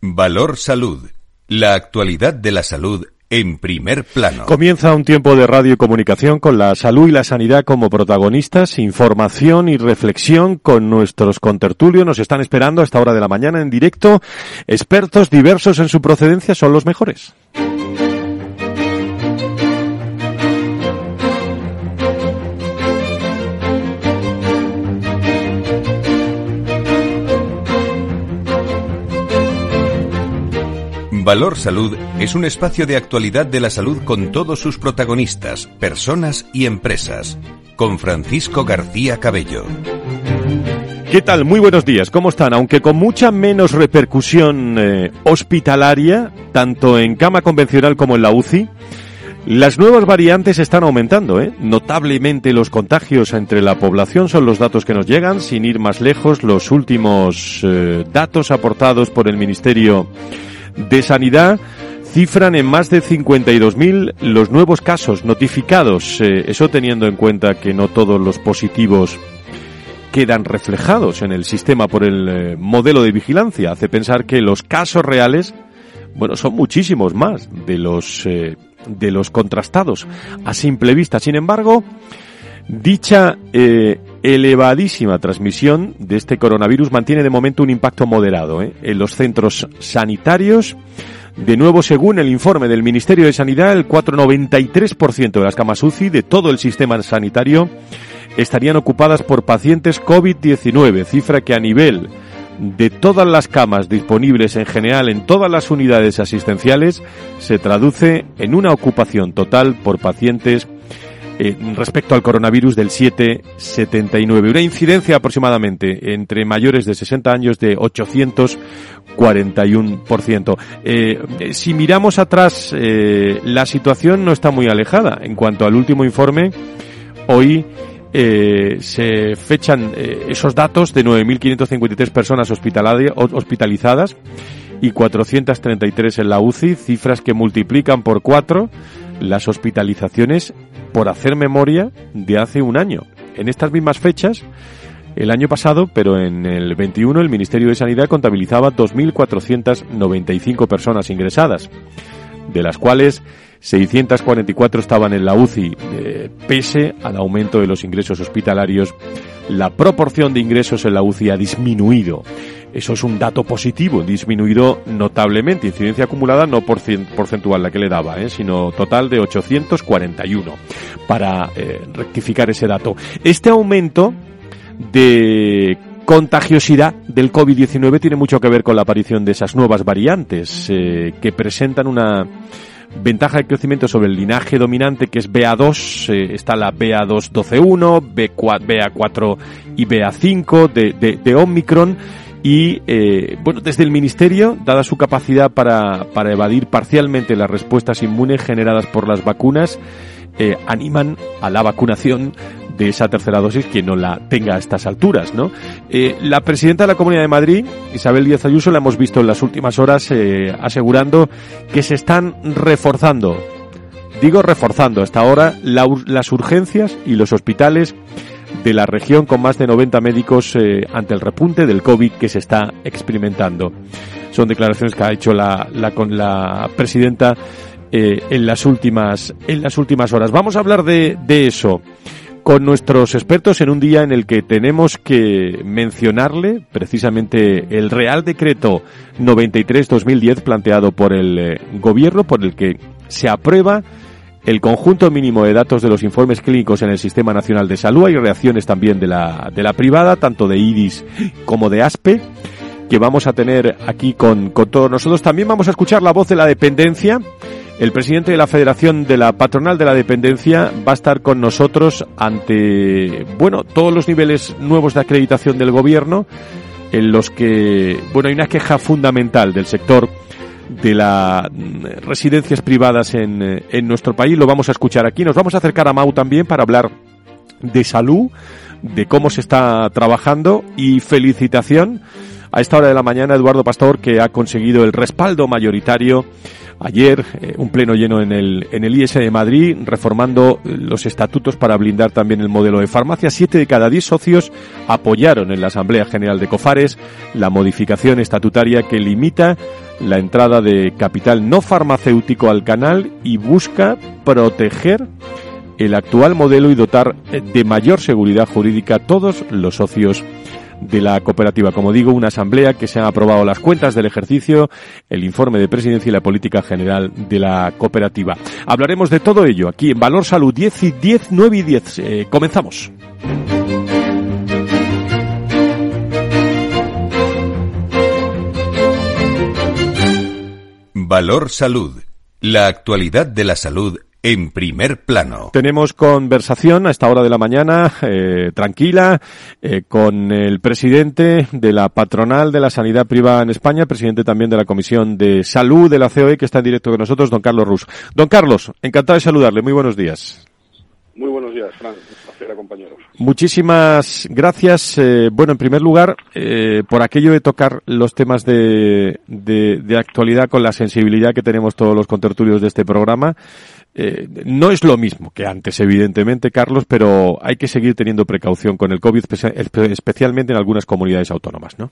Valor Salud. La actualidad de la salud en primer plano. Comienza un tiempo de radio y comunicación con la salud y la sanidad como protagonistas, información y reflexión con nuestros contertulios. Nos están esperando a esta hora de la mañana en directo. Expertos diversos en su procedencia son los mejores. Valor Salud es un espacio de actualidad de la salud con todos sus protagonistas, personas y empresas. Con Francisco García Cabello. ¿Qué tal? Muy buenos días. ¿Cómo están? Aunque con mucha menos repercusión eh, hospitalaria, tanto en cama convencional como en la UCI, las nuevas variantes están aumentando, ¿eh? notablemente los contagios entre la población son los datos que nos llegan, sin ir más lejos, los últimos eh, datos aportados por el Ministerio de Sanidad cifran en más de 52.000 los nuevos casos notificados. Eh, eso teniendo en cuenta que no todos los positivos quedan reflejados en el sistema por el eh, modelo de vigilancia. Hace pensar que los casos reales, bueno, son muchísimos más de los, eh, de los contrastados a simple vista. Sin embargo, dicha elevadísima transmisión de este coronavirus mantiene de momento un impacto moderado ¿eh? en los centros sanitarios. De nuevo, según el informe del Ministerio de Sanidad, el 4,93% de las camas UCI de todo el sistema sanitario estarían ocupadas por pacientes COVID-19, cifra que a nivel de todas las camas disponibles en general en todas las unidades asistenciales se traduce en una ocupación total por pacientes eh, respecto al coronavirus del 7,79. Una incidencia aproximadamente entre mayores de 60 años de 841%. Eh, si miramos atrás, eh, la situación no está muy alejada. En cuanto al último informe, hoy eh, se fechan eh, esos datos de 9.553 personas hospitalizadas y 433 en la UCI, cifras que multiplican por cuatro las hospitalizaciones por hacer memoria de hace un año. En estas mismas fechas, el año pasado, pero en el 21, el Ministerio de Sanidad contabilizaba 2.495 personas ingresadas, de las cuales 644 estaban en la UCI. Eh, pese al aumento de los ingresos hospitalarios, la proporción de ingresos en la UCI ha disminuido. Eso es un dato positivo, disminuido notablemente. Incidencia acumulada no porcentual la que le daba, ¿eh? sino total de 841 para eh, rectificar ese dato. Este aumento de contagiosidad del COVID-19 tiene mucho que ver con la aparición de esas nuevas variantes eh, que presentan una ventaja de crecimiento sobre el linaje dominante que es BA2, eh, está la BA2.12.1, BA4 y BA5 de, de, de Omicron y eh, bueno, desde el Ministerio, dada su capacidad para, para evadir parcialmente las respuestas inmunes generadas por las vacunas, eh, animan a la vacunación de esa tercera dosis quien no la tenga a estas alturas, ¿no? Eh, la presidenta de la Comunidad de Madrid, Isabel Díaz Ayuso, la hemos visto en las últimas horas eh, asegurando que se están reforzando, digo reforzando hasta ahora, la, las urgencias y los hospitales de la región con más de 90 médicos eh, ante el repunte del COVID que se está experimentando. Son declaraciones que ha hecho la, la, con la presidenta eh, en las últimas en las últimas horas. Vamos a hablar de, de eso con nuestros expertos en un día en el que tenemos que mencionarle precisamente el Real Decreto 93-2010 planteado por el eh, Gobierno, por el que se aprueba el conjunto mínimo de datos de los informes clínicos en el Sistema Nacional de Salud. Hay reacciones también de la, de la privada, tanto de IDIS como de ASPE, que vamos a tener aquí con, con todos nosotros. También vamos a escuchar la voz de la dependencia. El presidente de la Federación de la Patronal de la Dependencia va a estar con nosotros ante, bueno, todos los niveles nuevos de acreditación del gobierno, en los que, bueno, hay una queja fundamental del sector de las residencias privadas en, en nuestro país. Lo vamos a escuchar aquí. Nos vamos a acercar a Mau también para hablar de salud, de cómo se está trabajando y felicitación a esta hora de la mañana Eduardo Pastor que ha conseguido el respaldo mayoritario ayer eh, un pleno lleno en el, en el IS de Madrid, reformando los estatutos para blindar también el modelo de farmacia. Siete de cada diez socios apoyaron en la Asamblea General de Cofares la modificación estatutaria que limita la entrada de capital no farmacéutico al canal y busca proteger el actual modelo y dotar de mayor seguridad jurídica a todos los socios de la cooperativa. Como digo, una asamblea que se han aprobado las cuentas del ejercicio, el informe de presidencia y la política general de la cooperativa. Hablaremos de todo ello aquí en Valor Salud 10 y 10, 9 y 10. Eh, comenzamos. Valor Salud. La actualidad de la salud en primer plano. Tenemos conversación a esta hora de la mañana, eh, tranquila, eh, con el presidente de la patronal de la sanidad privada en España, presidente también de la Comisión de Salud de la COE, que está en directo con nosotros, don Carlos Rus. Don Carlos, encantado de saludarle. Muy buenos días. Muy buenos días, Fran. Placer. Muchísimas gracias. Eh, bueno, en primer lugar, eh, por aquello de tocar los temas de, de, de, actualidad con la sensibilidad que tenemos todos los contertulios de este programa. Eh, no es lo mismo que antes, evidentemente, Carlos, pero hay que seguir teniendo precaución con el COVID, especialmente en algunas comunidades autónomas, ¿no?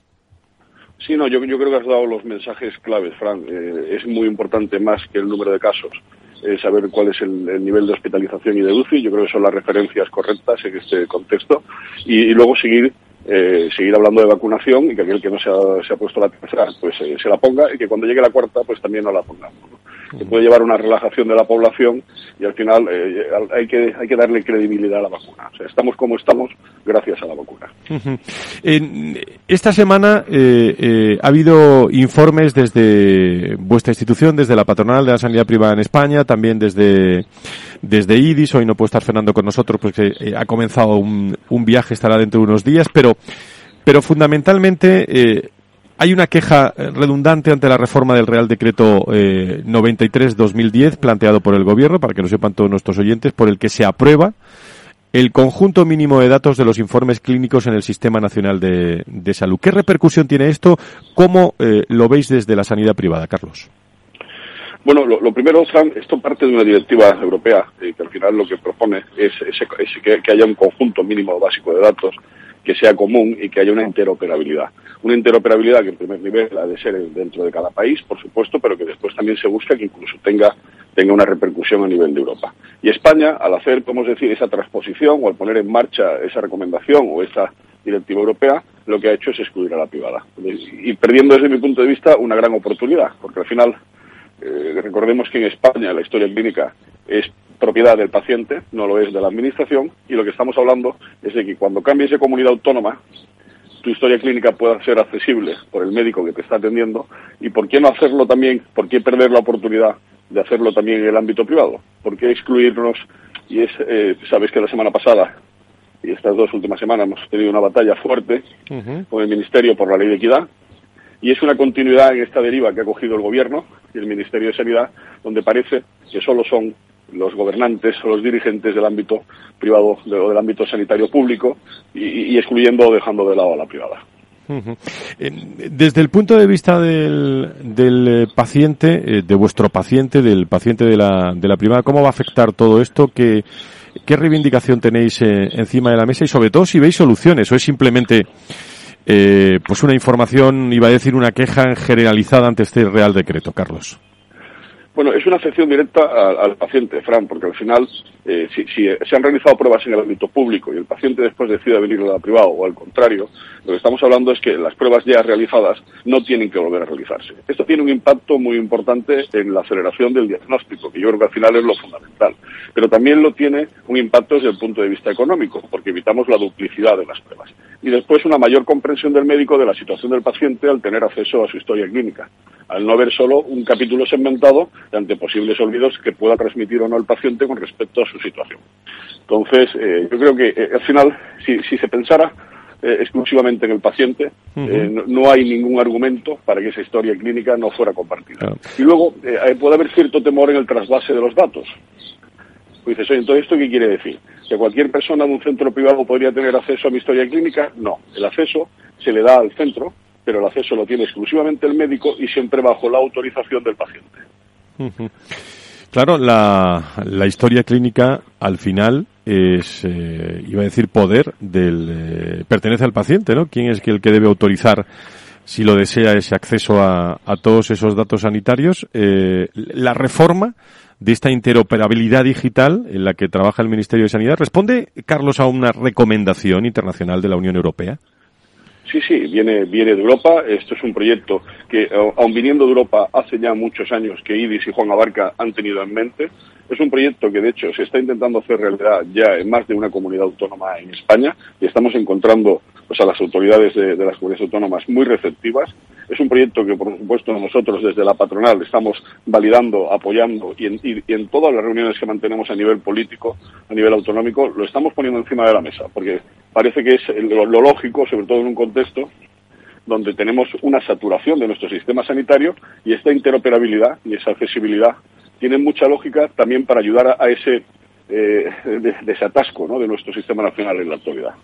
Sí, no, yo, yo creo que has dado los mensajes claves, Fran. Eh, es muy importante más que el número de casos eh, saber cuál es el, el, nivel de hospitalización y de UCI. Yo creo que son las referencias correctas en este contexto. Y, y luego seguir eh, seguir hablando de vacunación y que aquel que no se ha, se ha puesto la tercera pues eh, se la ponga y que cuando llegue la cuarta pues también no la pongamos. ¿no? Que puede llevar una relajación de la población y al final eh, hay que hay que darle credibilidad a la vacuna. O sea, estamos como estamos gracias a la vacuna. Uh -huh. esta semana eh, ha habido informes desde vuestra institución, desde la patronal de la sanidad privada en España, también desde desde IDIS. Hoy no puede estar Fernando con nosotros porque ha comenzado un, un viaje, estará dentro de unos días, pero pero fundamentalmente eh, hay una queja redundante ante la reforma del Real Decreto eh, 93-2010 planteado por el Gobierno, para que lo sepan todos nuestros oyentes, por el que se aprueba el conjunto mínimo de datos de los informes clínicos en el Sistema Nacional de, de Salud. ¿Qué repercusión tiene esto? ¿Cómo eh, lo veis desde la sanidad privada, Carlos? Bueno, lo, primero, Fran, esto parte de una directiva europea eh, que al final lo que propone es, que, haya un conjunto mínimo básico de datos que sea común y que haya una interoperabilidad. Una interoperabilidad que en primer nivel ha de ser dentro de cada país, por supuesto, pero que después también se busca que incluso tenga, tenga una repercusión a nivel de Europa. Y España, al hacer, podemos decir, esa transposición o al poner en marcha esa recomendación o esa directiva europea, lo que ha hecho es excluir a la privada. Y perdiendo desde mi punto de vista una gran oportunidad, porque al final eh, recordemos que en España la historia clínica es propiedad del paciente, no lo es de la administración, y lo que estamos hablando es de que cuando cambies de comunidad autónoma, tu historia clínica pueda ser accesible por el médico que te está atendiendo, y por qué no hacerlo también, por qué perder la oportunidad de hacerlo también en el ámbito privado, por qué excluirnos, y es, eh, sabes que la semana pasada y estas dos últimas semanas hemos tenido una batalla fuerte uh -huh. con el Ministerio por la Ley de Equidad, y es una continuidad en esta deriva que ha cogido el Gobierno y el Ministerio de Sanidad, donde parece que solo son los gobernantes o los dirigentes del ámbito privado o del ámbito sanitario público y, excluyendo o dejando de lado a la privada. -huh. Desde el punto de vista del, del paciente, eh, de vuestro paciente, del paciente de la, de la privada, ¿cómo va a afectar todo esto? ¿Qué, qué reivindicación tenéis eh, encima de la mesa? Y sobre todo si veis soluciones o es simplemente eh, pues una información, iba a decir una queja generalizada ante este Real Decreto, Carlos. Bueno, es una afección directa al, paciente, Fran, porque al final, eh, si, si, se han realizado pruebas en el ámbito público y el paciente después decide venir al privado o al contrario, lo que estamos hablando es que las pruebas ya realizadas no tienen que volver a realizarse. Esto tiene un impacto muy importante en la aceleración del diagnóstico, que yo creo que al final es lo fundamental. Pero también lo tiene un impacto desde el punto de vista económico, porque evitamos la duplicidad de las pruebas. Y después una mayor comprensión del médico de la situación del paciente al tener acceso a su historia clínica, al no haber solo un capítulo segmentado ante posibles olvidos que pueda transmitir o no el paciente con respecto a su situación. Entonces, eh, yo creo que eh, al final, si, si se pensara eh, exclusivamente en el paciente, uh -huh. no, no, hay ningún argumento para que esa historia clínica no fuera compartida. Claro. Y luego, puede haber cierto temor en el trasvase de los datos. Dices, oye, entonces, ¿esto qué quiere decir? ¿Que cualquier persona de un centro privado podría tener acceso a mi historia clínica? No. El acceso se le da al centro, pero el acceso lo tiene exclusivamente el médico y siempre bajo la autorización del paciente. Claro, la, la, historia clínica al final es, eh, iba a decir, poder del, eh, pertenece al paciente, ¿no? ¿Quién es el que debe autorizar si lo desea, ese acceso a, todos esos datos sanitarios. Eh, la reforma de esta interoperabilidad digital en la que trabaja el Ministerio de Sanidad responde, Carlos, a una recomendación internacional de la Unión Europea. Sí, sí, viene, viene de Europa. Esto es un proyecto que, aun viniendo de Europa, hace ya muchos años que IDIS y Juan Abarca han tenido en mente. Es un proyecto que, de hecho, se está intentando hacer realidad ya en más de una comunidad autónoma en España y estamos encontrando a las autoridades de, las comunidades autónomas muy receptivas. Es un proyecto que, por supuesto, nosotros desde la patronal estamos validando, apoyando y en, todas las reuniones que mantenemos a nivel político, a nivel autonómico, lo estamos poniendo encima de la mesa, porque parece que es lo, lógico, sobre todo en un contexto donde tenemos una saturación de nuestro sistema sanitario y esta interoperabilidad y esa accesibilidad tienen mucha lógica también para ayudar a, ese eh, desatasco de nuestro sistema nacional en la actualidad.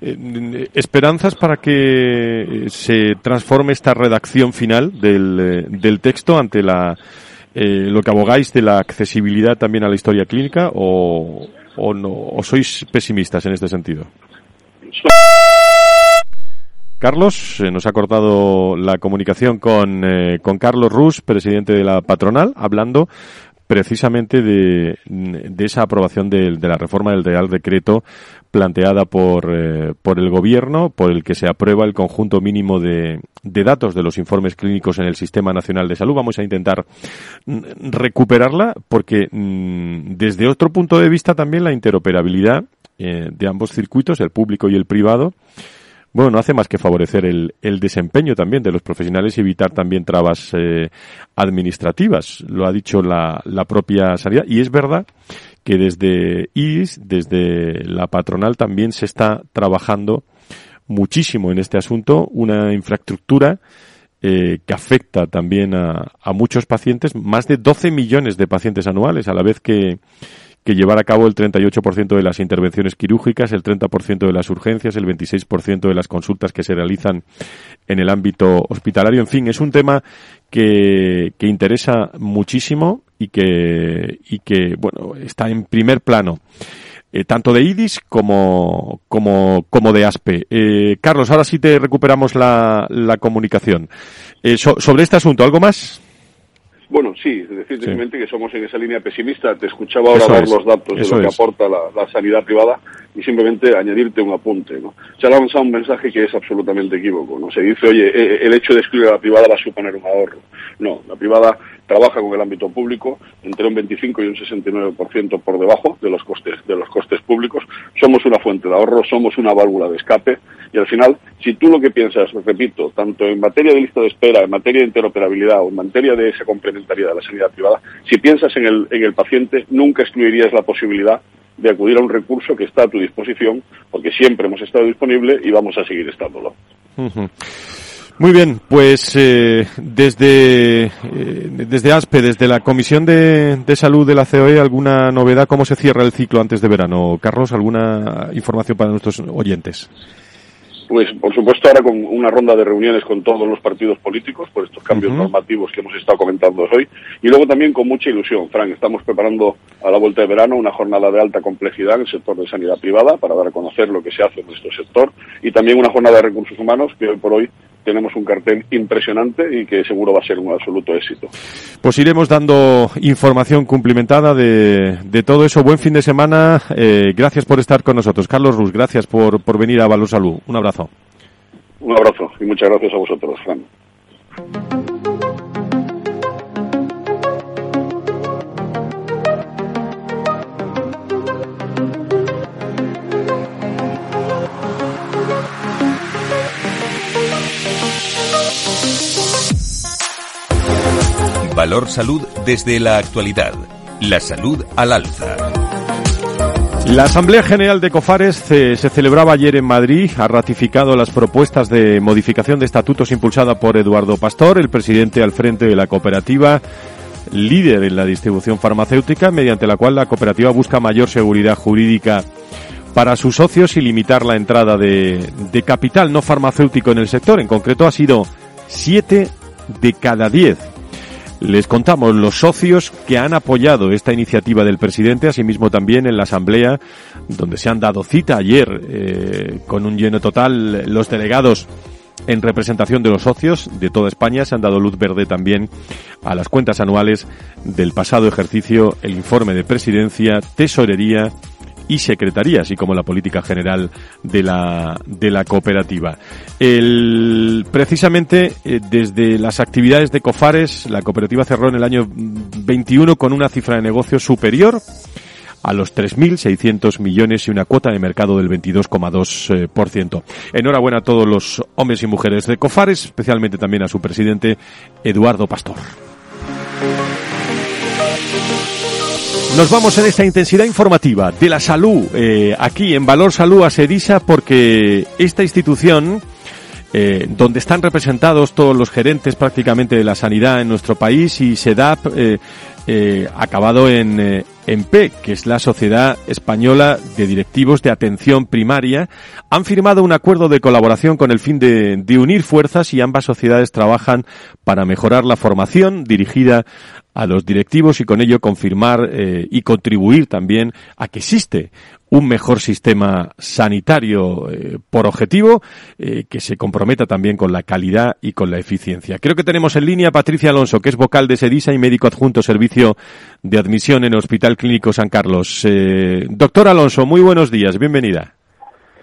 Eh, ¿Esperanzas para que se transforme esta redacción final del, eh, texto ante la, lo que abogáis de la accesibilidad también a la historia clínica o, o, no, sois pesimistas en este sentido? Carlos, nos ha cortado la comunicación con, eh, con Carlos Rus, presidente de la patronal, hablando precisamente de, de esa aprobación de, de, la reforma del Real Decreto planteada por, eh, por el Gobierno, por el que se aprueba el conjunto mínimo de, de datos de los informes clínicos en el Sistema Nacional de Salud. Vamos a intentar mm, recuperarla porque mm, desde otro punto de vista también la interoperabilidad eh, de ambos circuitos, el público y el privado, bueno, no hace más que favorecer el, el desempeño también de los profesionales y evitar también trabas eh, administrativas. Lo ha dicho la, la propia sanidad. Y es verdad que desde IS, desde la patronal, también se está trabajando muchísimo en este asunto, una infraestructura eh, que afecta también a, a, muchos pacientes, más de 12 millones de pacientes anuales, a la vez que, que llevar a cabo el 38% de las intervenciones quirúrgicas, el 30% de las urgencias, el 26% de las consultas que se realizan en el ámbito hospitalario. En fin, es un tema que, que interesa muchísimo y que, y que, bueno, está en primer plano. Eh, tanto de IDIS como, como, como de ASPE. Eh, Carlos, ahora sí te recuperamos la, la comunicación. Eh, sobre este asunto, ¿algo más? Bueno, sí, es decir, simplemente que somos en esa línea pesimista. Te escuchaba ahora dar los datos de lo que aporta la, sanidad privada y simplemente añadirte un apunte. ¿no? Se ha lanzado un mensaje que es absolutamente equívoco. ¿no? Se dice, oye, eh, el hecho de excluir a la privada va a suponer un ahorro. No, la privada trabaja con el ámbito público entre un 25 y un 69% por debajo de los costes de los costes públicos. Somos una fuente de ahorro, somos una válvula de escape y al final, si tú lo que piensas, repito, tanto en materia de lista de espera, en materia de interoperabilidad o en materia de esa complementariedad de la sanidad privada, si piensas en el, en el paciente, nunca excluirías la posibilidad de acudir a un recurso que está a tu disposición, porque siempre hemos estado disponible y vamos a seguir estándolo. Muy bien, pues eh, desde, eh, desde ASPE, desde la Comisión de, de, Salud de la COE, ¿alguna novedad? ¿Cómo se cierra el ciclo antes de verano? Carlos, ¿alguna información para nuestros oyentes? Pues, por supuesto, ahora con una ronda de reuniones con todos los partidos políticos por estos cambios normativos que hemos estado comentando hoy. Y luego también con mucha ilusión, Frank, estamos preparando a la vuelta de verano una jornada de alta complejidad en el sector de sanidad privada para dar a conocer lo que se hace en nuestro sector y también una jornada de recursos humanos que hoy por hoy tenemos un cartel impresionante y que seguro va a ser un absoluto éxito. Pues iremos dando información cumplimentada de, de todo eso. Buen fin de semana. Eh, gracias por estar con nosotros. Carlos Rus, gracias por, por venir a Valor Salud. Un abrazo. Un abrazo y muchas gracias a vosotros, Fran. Valor Salud desde la actualidad. La salud al alza. La Asamblea General de Cofares se, celebraba ayer en Madrid, ha ratificado las propuestas de modificación de estatutos impulsada por Eduardo Pastor, el presidente al frente de la cooperativa, líder en la distribución farmacéutica, mediante la cual la cooperativa busca mayor seguridad jurídica para sus socios y limitar la entrada de, de capital no farmacéutico en el sector. En concreto ha sido siete de cada diez les contamos los socios que han apoyado esta iniciativa del presidente, asimismo también en la Asamblea, donde se han dado cita ayer eh, con un lleno total los delegados en representación de los socios de toda España. Se han dado luz verde también a las cuentas anuales del pasado ejercicio, el informe de presidencia, tesorería y secretaría, así como la política general de la, de la cooperativa. El, precisamente eh, desde las actividades de COFARES, la cooperativa cerró en el año 21 con una cifra de negocio superior a los 3.600 millones y una cuota de mercado del 22,2%. Enhorabuena a todos los hombres y mujeres de COFARES, especialmente también a su presidente Eduardo Pastor. Nos vamos en esta intensidad informativa de la salud, eh, aquí en Valor Salud a Sedisa, porque esta institución, eh, donde están representados todos los gerentes prácticamente de la sanidad en nuestro país y SEDAP, eh, eh, acabado en, eh, en P, que es la Sociedad Española de Directivos de Atención Primaria, han firmado un acuerdo de colaboración con el fin de, de unir fuerzas y ambas sociedades trabajan para mejorar la formación dirigida a los directivos y con ello confirmar eh, y contribuir también a que existe un mejor sistema sanitario eh, por objetivo eh, que se comprometa también con la calidad y con la eficiencia. Creo que tenemos en línea a Patricia Alonso, que es vocal de SEDISA y médico adjunto servicio de admisión en el Hospital Clínico San Carlos. doctor Alonso, muy buenos días, bienvenida.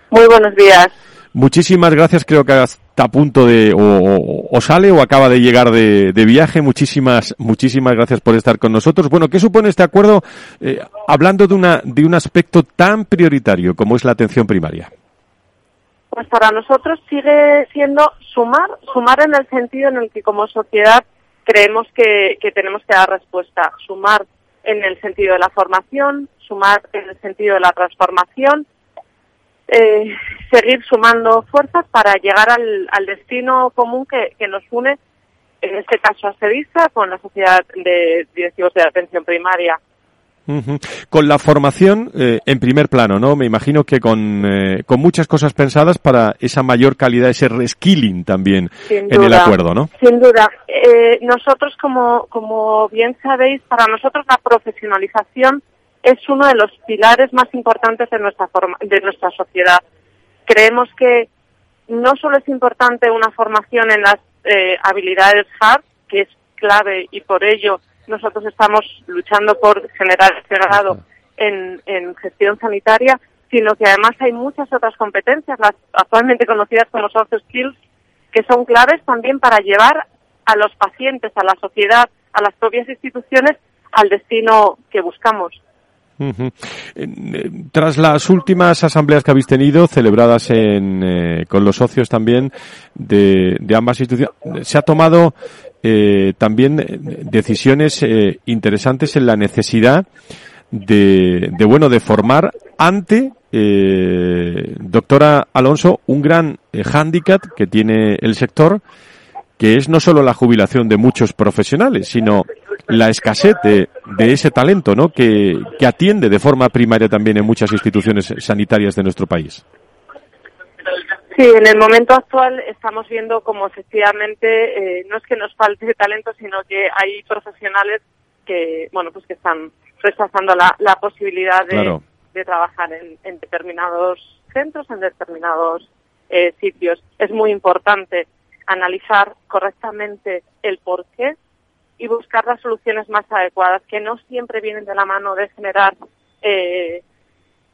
Muy buenos días. Muchísimas gracias, creo que está a punto de, o, sale o acaba de llegar de, viaje. Muchísimas, muchísimas gracias por estar con nosotros. Bueno, ¿qué supone este acuerdo eh, hablando de una, de un aspecto tan prioritario como es la atención primaria? Pues para nosotros sigue siendo sumar, sumar en el sentido en el que como sociedad creemos que, que tenemos que dar respuesta. Sumar en el sentido de la formación, sumar en el sentido de la transformación eh, seguir sumando fuerzas para llegar al, al destino común que, que, nos une, en este caso a CEDISA, con la Sociedad de Directivos de Atención Primaria. Con la formación eh, en primer plano, ¿no? Me imagino que con, eh, con muchas cosas pensadas para esa mayor calidad, ese reskilling también en el acuerdo, ¿no? Sin duda. Eh, nosotros, como, como bien sabéis, para nosotros la profesionalización es uno de los pilares más importantes de nuestra, forma, de nuestra sociedad. Creemos que no solo es importante una formación en las eh, habilidades hard, que es clave y por ello nosotros estamos luchando por generar este grado en, en gestión sanitaria, sino que además hay muchas otras competencias, las actualmente conocidas como soft skills, que son claves también para llevar a los pacientes, a la sociedad, a las propias instituciones al destino que buscamos. Eh, tras las últimas asambleas que habéis tenido, celebradas en, eh, con los socios también de, ambas instituciones, se ha tomado eh, también decisiones interesantes en la necesidad de, de bueno, de formar ante, doctora Alonso, un gran hándicap que tiene el sector, que es no solo la jubilación de muchos profesionales, sino la escasez de, ese talento, ¿no? Que, atiende de forma primaria también en muchas instituciones sanitarias de nuestro país. Sí, en el momento actual estamos viendo como efectivamente eh, no es que nos falte talento, sino que hay profesionales que, bueno, pues que están rechazando la, la posibilidad de, de trabajar en, en, determinados centros, en determinados eh, sitios. Es muy importante analizar correctamente el por qué y buscar las soluciones más adecuadas, que no siempre vienen de la mano de generar eh,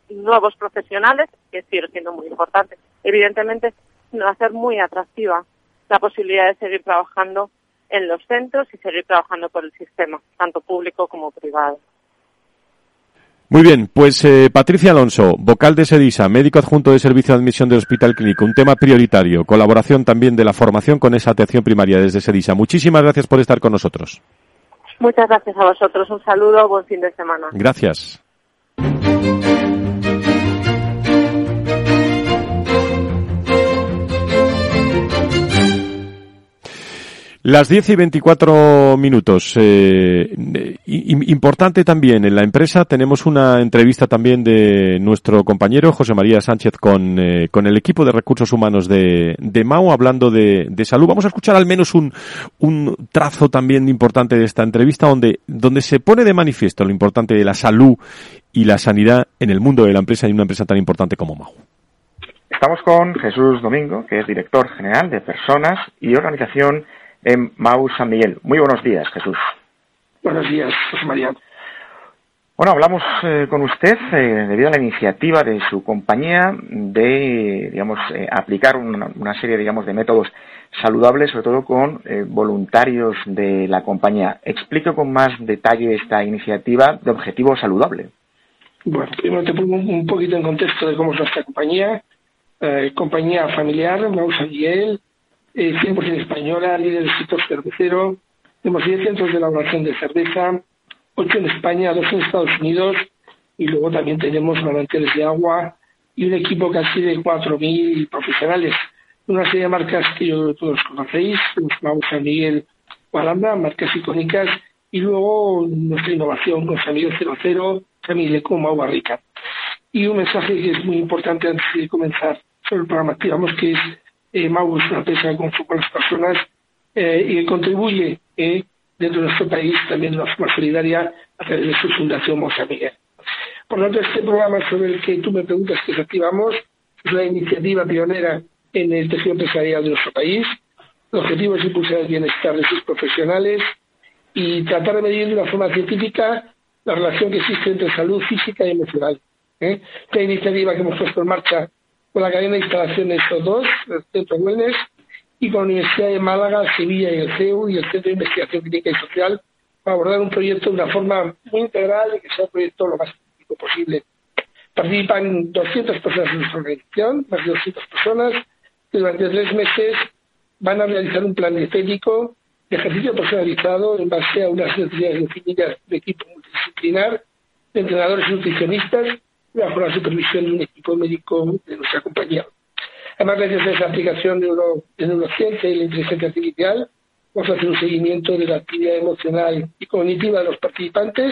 nuevos profesionales, que sigue siendo muy importante, evidentemente, sino hacer muy atractiva la posibilidad de seguir trabajando en los centros y seguir trabajando por el sistema, tanto público como privado. Muy bien, pues eh, Patricia Alonso, vocal de SEDISA, médico adjunto de servicio de admisión del Hospital Clínico, un tema prioritario, colaboración también de la formación con esa atención primaria desde SEDISA. Muchísimas gracias por estar con nosotros. Muchas gracias a vosotros. Un saludo, buen fin de semana. Gracias. Las 10 y 24 minutos. Eh, importante también en la empresa tenemos una entrevista también de nuestro compañero José María Sánchez con, eh, con el equipo de recursos humanos de, de MAU hablando de, de, salud. Vamos a escuchar al menos un, un trazo también importante de esta entrevista donde, donde se pone de manifiesto lo importante de la salud y la sanidad en el mundo de la empresa y una empresa tan importante como MAU Estamos con Jesús Domingo, que es director general de Personas y Organización en MAU San Miguel. Muy buenos días, Jesús. Buenos días, José María. Bueno, hablamos eh, con usted eh, debido a la iniciativa de su compañía de, digamos, eh, aplicar una, una, serie, digamos, de métodos saludables, sobre todo con voluntarios de la compañía. Explique con más detalle esta iniciativa de objetivo saludable. Bueno, primero te pongo un poquito en contexto de cómo es nuestra compañía. compañía familiar, Maus Miguel, 100% española, líder del sector cervecero. Tenemos 10 centros de elaboración de cerveza, 8 en España, 2 en Estados Unidos y luego también tenemos manantiales de agua y un equipo casi de 4.000 profesionales. Una serie de marcas que yo todos conocéis, vamos San Miguel Guaranda, marcas icónicas, y luego nuestra innovación con San Miguel 00, San Miguel Eco, Agua Rica. Y un mensaje que es muy importante antes de comenzar sobre el programa, digamos que es eh, Mau es una empresa que confía con las personas eh, y contribuye eh, dentro de nuestro país también de una forma solidaria a través de su fundación Monza Miguel. Por lo tanto, este programa sobre el que tú me preguntas que activamos es una iniciativa pionera en el tejido empresarial de nuestro país. El objetivo es impulsar el bienestar de sus profesionales y tratar de medir de una forma científica la relación que existe entre salud física y emocional. ¿eh? Esta iniciativa que hemos puesto en marcha con la cadena de instalaciones SO2, el Centro Wellness, y con la Universidad de Málaga, Sevilla y el CEU y el Centro de Investigación Clínica y Social para abordar un proyecto de una forma muy integral y que sea un proyecto lo más científico posible. Participan 200 personas en nuestra organización, más de 200 personas, que durante tres meses van a realizar un plan dietético de ejercicio personalizado en base a unas necesidades definidas de equipo multidisciplinar, de entrenadores y nutricionistas, bajo la supervisión de un equipo médico de nuestra compañía. Además, gracias a esa aplicación de, neuro, de neurociencia y la inteligencia artificial, vamos a hacer un seguimiento de la actividad emocional y cognitiva de los participantes,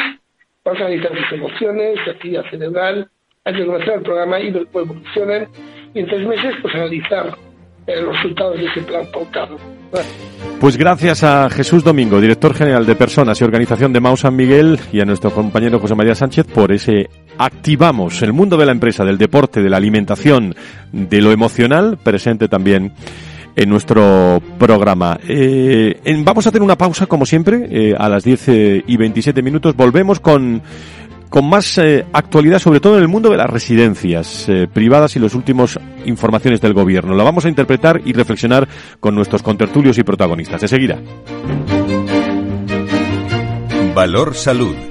vamos a analizar sus emociones, su actividad cerebral, antes de comenzar el programa y ver cómo evolucionan, y en tres meses pues analizar eh, los resultados de ese plan pautado. Pues gracias a Jesús Domingo, director general de Personas y Organización de Mau San Miguel, y a nuestro compañero José María Sánchez por ese Activamos el mundo de la empresa, del deporte, de la alimentación, de lo emocional, presente también en nuestro programa. Eh, vamos a hacer una pausa, como siempre, eh, a las 10 eh, y 27 minutos. Volvemos con con más actualidad, sobre todo en el mundo de las residencias privadas y las últimas informaciones del gobierno. La vamos a interpretar y reflexionar con nuestros contertulios y protagonistas. De seguida. Valor Salud.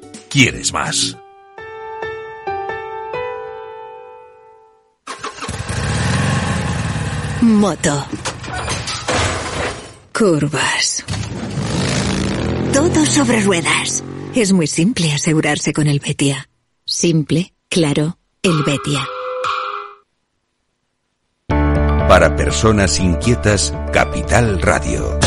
¿Quieres más? Moto. Curvas. Todo sobre ruedas. Es muy simple asegurarse con el Betia. Simple, claro, el Betia. Para personas inquietas, Capital Radio.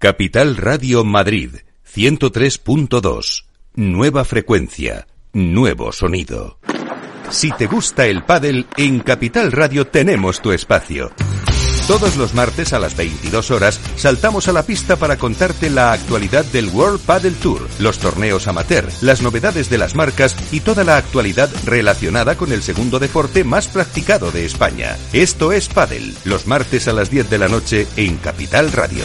Capital Radio Madrid, 103.2. Nueva frecuencia, nuevo sonido. Si te gusta el pádel, en Capital Radio tenemos tu espacio. Todos los martes a las 22 horas saltamos a la pista para contarte la actualidad del World Paddle Tour, los torneos amateur, las novedades de las marcas y toda la actualidad relacionada con el segundo deporte más practicado de España. Esto es Paddle, los martes a las 10 de la noche en Capital Radio.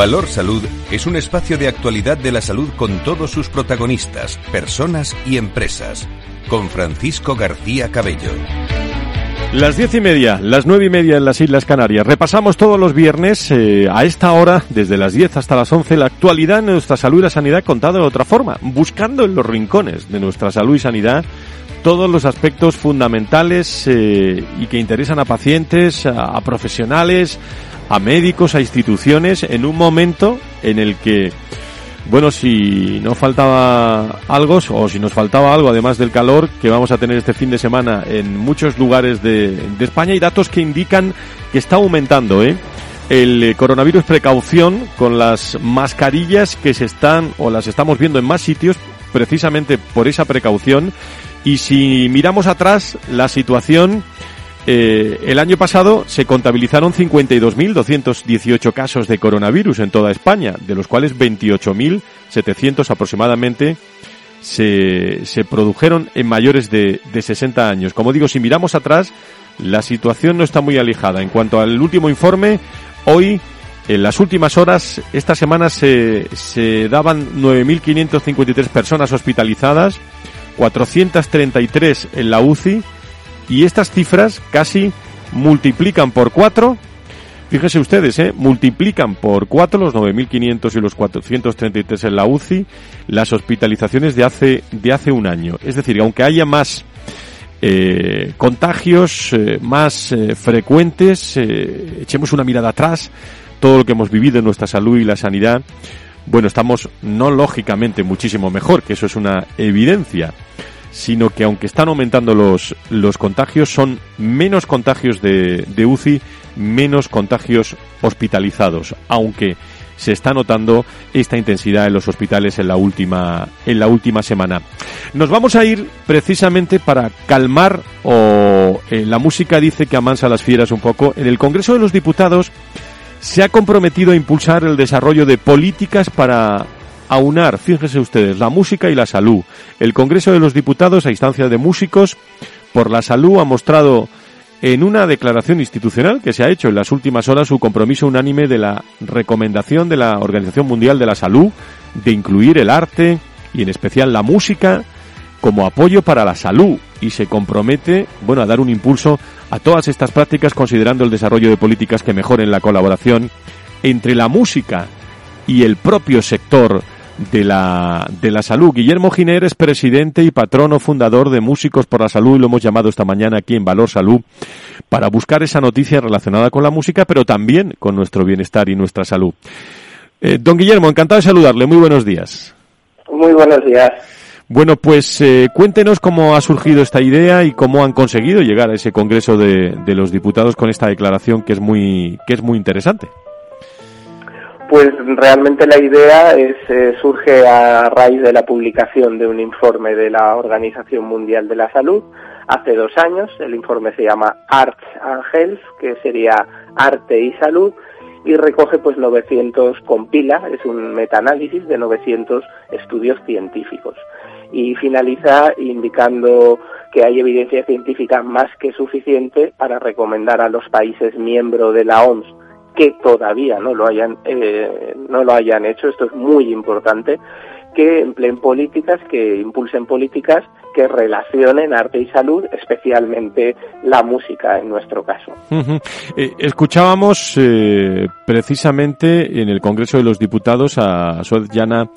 Valor Salud es un espacio de actualidad de la salud con todos sus protagonistas, personas y empresas. Con Francisco García Cabello. Las diez y media, las nueve y media en las Islas Canarias. Repasamos todos los viernes eh, a esta hora, desde las diez hasta las once, la actualidad de nuestra salud y la sanidad contada de otra forma, buscando en los rincones de nuestra salud y sanidad todos los aspectos fundamentales eh, y que interesan a pacientes, a profesionales, a médicos, a instituciones, en un momento en el que, bueno, si no faltaba algo, o si nos faltaba algo, además del calor que vamos a tener este fin de semana en muchos lugares de, España, hay datos que indican que está aumentando, ¿eh? el coronavirus precaución con las mascarillas que se están o las estamos viendo en más sitios precisamente por esa precaución y si miramos atrás la situación eh, el año pasado se contabilizaron 52.218 casos de coronavirus en toda España, de los cuales 28.700 aproximadamente se, produjeron en mayores de, de 60 años. Como digo, si miramos atrás, la situación no está muy alejada. En cuanto al último informe, hoy, en las últimas horas, esta semana se, se daban 9.553 personas hospitalizadas, 433 en la UCI, y estas cifras casi multiplican por cuatro. Fíjense ustedes, ¿eh? multiplican por cuatro los 9.500 y los 433 en la UCI las hospitalizaciones de hace, de hace un año. Es decir, aunque haya más eh, contagios eh, más eh, frecuentes, eh, echemos una mirada atrás, todo lo que hemos vivido en nuestra salud y la sanidad, bueno, estamos no lógicamente muchísimo mejor, que eso es una evidencia, sino que aunque están aumentando los, los contagios, son menos contagios de, de UCI, menos contagios hospitalizados, aunque se está notando esta intensidad en los hospitales en la última en la última semana. Nos vamos a ir precisamente para calmar o eh, la música dice que amansa las fieras un poco. En el Congreso de los Diputados se ha comprometido a impulsar el desarrollo de políticas para aunar, fíjense ustedes, la música y la salud. El Congreso de los Diputados, a instancia de músicos por la salud, ha mostrado en una declaración institucional que se ha hecho en las últimas horas su compromiso unánime de la recomendación de la Organización Mundial de la Salud de incluir el arte y en especial la música como apoyo para la salud y se compromete, bueno, a dar un impulso a todas estas prácticas considerando el desarrollo de políticas que mejoren la colaboración entre la música y el propio sector de la, de la salud. Guillermo Giner es presidente y patrono fundador de Músicos por la Salud y lo hemos llamado esta mañana aquí en Valor Salud para buscar esa noticia relacionada con la música, pero también con nuestro bienestar y nuestra salud. Eh, don Guillermo, encantado de saludarle. Muy buenos días. Muy buenos días. Bueno, pues eh, cuéntenos cómo ha surgido esta idea y cómo han conseguido llegar a ese Congreso de, de los Diputados con esta declaración que es muy, que es muy interesante. Pues realmente la idea es, eh, surge a raíz de la publicación de un informe de la Organización Mundial de la Salud hace dos años. El informe se llama Arts and Health, que sería Arte y Salud, y recoge pues 900, compila, es un metaanálisis de 900 estudios científicos. Y finaliza indicando que hay evidencia científica más que suficiente para recomendar a los países miembros de la OMS que todavía no lo hayan eh, no lo hayan hecho esto es muy importante que empleen políticas que impulsen políticas que relacionen arte y salud especialmente la música en nuestro caso. Eh, escuchábamos eh, precisamente en el Congreso de los Diputados a Suez Llana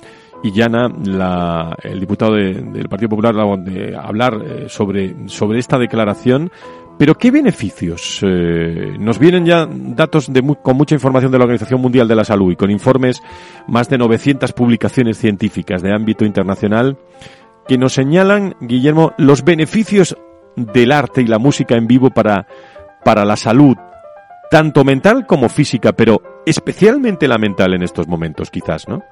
y Llana, la, el diputado del Partido Popular, de hablar sobre, sobre esta declaración pero ¿qué beneficios? Eh, nos vienen ya datos de con mucha información de la Organización Mundial de la Salud y con informes más de 900 publicaciones científicas de ámbito internacional que nos señalan, Guillermo, los beneficios del arte y la música en vivo para, para la salud, tanto mental como física, pero especialmente la mental en estos momentos, quizás, ¿no?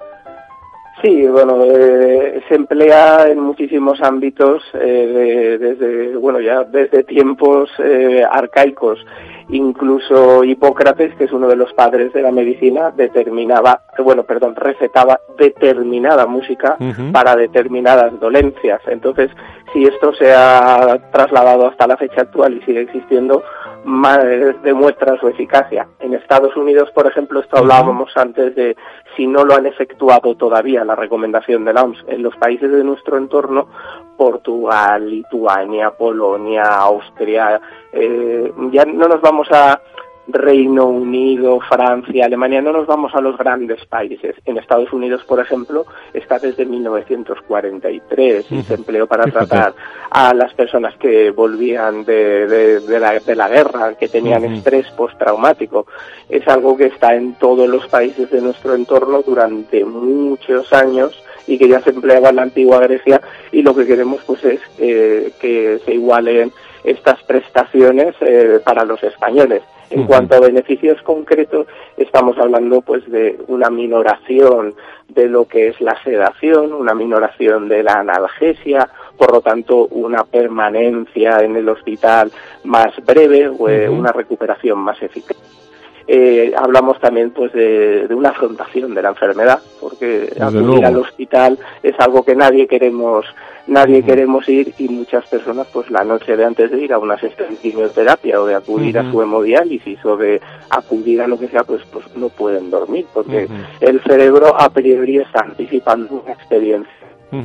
Sí, bueno, eh, se emplea en muchísimos ámbitos, eh, desde, bueno, ya desde tiempos eh, arcaicos. Incluso Hipócrates, que es uno de los padres de la medicina, determinaba, bueno, perdón, recetaba determinada música para determinadas dolencias. Entonces, si esto se ha trasladado hasta la fecha actual y sigue existiendo, más demuestra su eficacia. En Estados Unidos, por ejemplo, esto hablábamos antes de si no lo han efectuado todavía la recomendación de la OMS en los países de nuestro entorno, Portugal, Lituania, Polonia, Austria, eh, ya no nos vamos a Reino Unido, Francia, Alemania, no nos vamos a los grandes países. En Estados Unidos, por ejemplo, está desde 1943 y se empleó para tratar a las personas que volvían de, la, guerra, que tenían estrés postraumático. Es algo que está en todos los países de nuestro entorno durante muchos años y que ya se empleaba en la antigua Grecia y lo que queremos pues es eh, que se igualen estas prestaciones eh, para los españoles. En cuanto a beneficios concretos, estamos hablando pues de una minoración de lo que es la sedación, una minoración de la analgesia, por lo tanto una permanencia en el hospital más breve o eh, una recuperación más eficaz. Eh, hablamos también pues de, una afrontación de la enfermedad, porque acudir al hospital es algo que nadie queremos nadie queremos ir y muchas personas pues la noche de antes de ir a una sesión de quimioterapia o de acudir a su hemodiálisis o de acudir a lo que sea pues pues no pueden dormir porque el cerebro a priori está anticipando una experiencia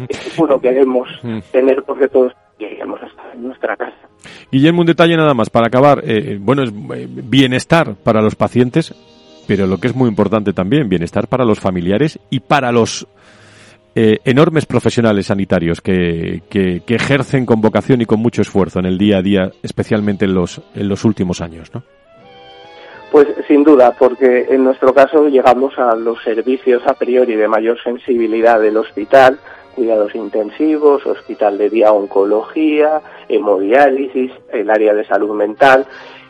es uno queremos tener porque todos queremos estar en nuestra casa. Guillermo un detalle nada más para acabar eh, bueno es eh, bienestar para los pacientes pero lo que es muy importante también bienestar para los familiares y para los eh, enormes profesionales sanitarios que, que, ejercen con vocación y con mucho esfuerzo en el día a día, especialmente en los, en los últimos años, ¿no? Pues sin duda, porque en nuestro caso llegamos a los servicios a priori de mayor sensibilidad del hospital, cuidados intensivos, hospital de día oncología, hemodiálisis, el área de salud mental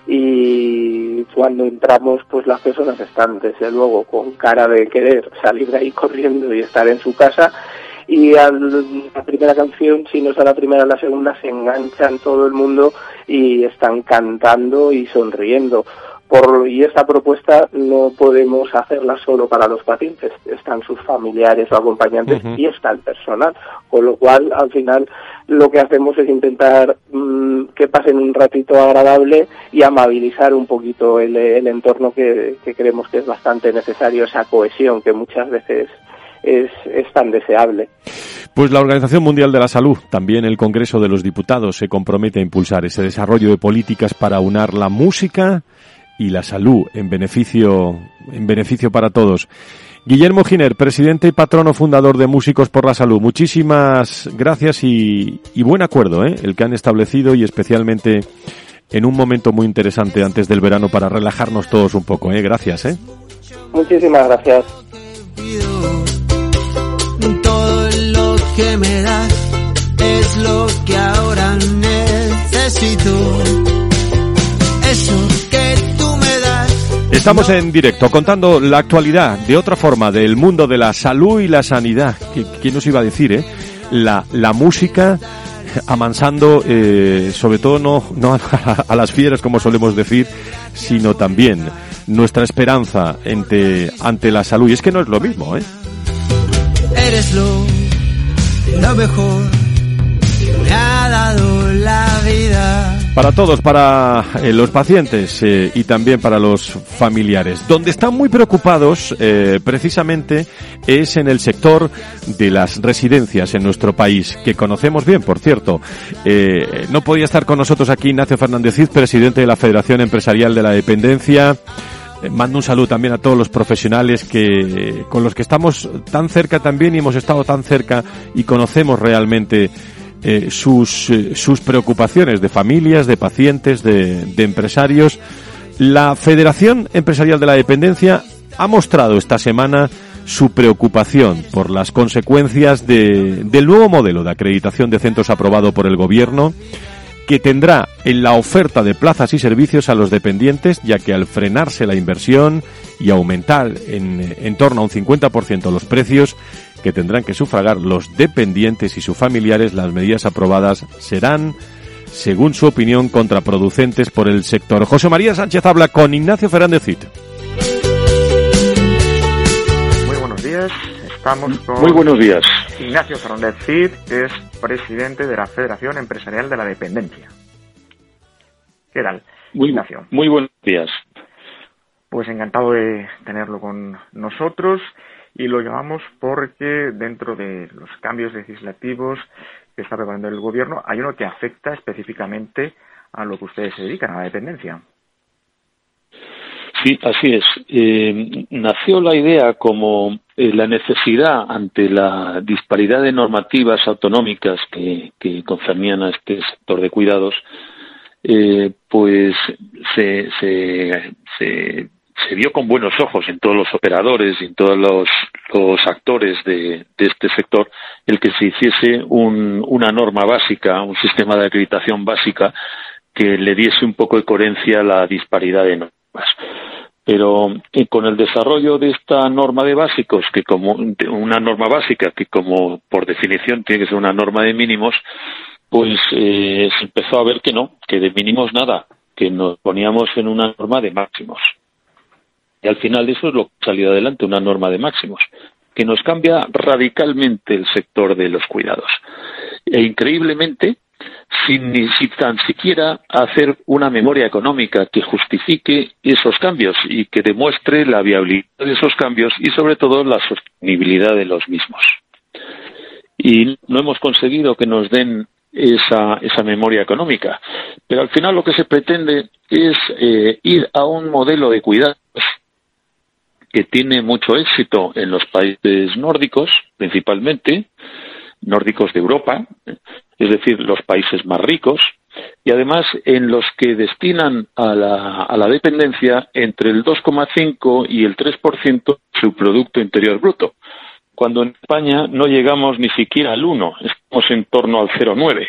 y cuando entramos pues las personas están desde luego con cara de querer salir de ahí corriendo y estar en su casa y a la primera canción, si no es a la primera, a la segunda, se enganchan todo el mundo y están cantando y sonriendo. Por, y esta propuesta no podemos hacerla solo para los pacientes, están sus familiares o acompañantes y está el personal, con lo cual al final lo que hacemos es intentar mm, que pasen un ratito agradable y amabilizar un poquito el, entorno que, creemos que es bastante necesario, esa cohesión que muchas veces es, es tan deseable. Pues la Organización Mundial de la Salud, también el Congreso de los Diputados, se compromete a impulsar ese desarrollo de políticas para unar la música y la salud en beneficio, en beneficio para todos. Guillermo Giner, presidente y patrono fundador de Músicos por la Salud, muchísimas gracias y, buen acuerdo ¿eh? el que han establecido y especialmente en un momento muy interesante antes del verano para relajarnos todos un poco. ¿eh? Gracias. ¿eh? Muchísimas gracias. Todo lo que me das es lo que ahora necesito. Estamos en directo contando la actualidad de otra forma del mundo de la salud y la sanidad. ¿Quién nos iba a decir, eh? La, la música amansando, eh, sobre todo no, no a, las fieras como solemos decir, sino también nuestra esperanza ante, ante la salud. Y es que no es lo mismo, ¿eh? Eres lo, lo mejor Para todos, para eh, los pacientes eh, y también para los familiares. Donde están muy preocupados, eh, precisamente, es en el sector de las residencias en nuestro país, que conocemos bien, por cierto. no podía estar con nosotros aquí Ignacio Fernández Cid, presidente de la Federación Empresarial de la Dependencia. Mando un saludo también a todos los profesionales que, con los que estamos tan cerca también y hemos estado tan cerca y conocemos realmente eh, sus, eh, sus preocupaciones de familias, de pacientes, de, de empresarios. La Federación Empresarial de la Dependencia ha mostrado esta semana su preocupación por las consecuencias de, del nuevo modelo de acreditación de centros aprobado por el Gobierno que tendrá en la oferta de plazas y servicios a los dependientes, ya que al frenarse la inversión y aumentar en, en torno a un 50% los precios que tendrán que sufragar los dependientes y sus familiares, las medidas aprobadas serán, según su opinión, contraproducentes por el sector. José María Sánchez habla con Ignacio Fernández Cid. Muy buenos días. Estamos con Muy buenos días. Ignacio Fernández Cid, que es presidente de la Federación Empresarial de la Dependencia. ¿Qué tal? Muy, Ignacio. muy buenos días. Pues encantado de tenerlo con nosotros y lo llamamos porque dentro de los cambios legislativos que está preparando el gobierno hay uno que afecta específicamente a lo que ustedes se dedican, a la dependencia. Sí, así es. Eh, nació la idea como eh, la necesidad ante la disparidad de normativas autonómicas que, concernían a este sector de cuidados, eh, pues se, se, se, se, vio con buenos ojos en todos los operadores y en todos los, actores de, este sector el que se hiciese un, una norma básica, un sistema de acreditación básica que le diese un poco de coherencia a la disparidad de normas. Pero con el desarrollo de esta norma de básicos, que como una norma básica que como por definición tiene que ser una norma de mínimos, pues eh, se empezó a ver que no, que de mínimos nada, que nos poníamos en una norma de máximos. Y al final eso es lo que ha salido adelante, una norma de máximos, que nos cambia radicalmente el sector de los cuidados. E increíblemente, sin ni tan siquiera hacer una memoria económica que justifique esos cambios y que demuestre la viabilidad de esos cambios y sobre todo la sostenibilidad de los mismos. Y no hemos conseguido que nos den esa, esa memoria económica. Pero al final lo que se pretende es eh, ir a un modelo de cuidados que tiene mucho éxito en los países nórdicos, principalmente, nórdicos de Europa, es decir, los países más ricos, y además en los que destinan a la, a la dependencia entre el 2,5 y el 3% de su Producto Interior Bruto, cuando en España no llegamos ni siquiera al 1, estamos en torno al 0,9.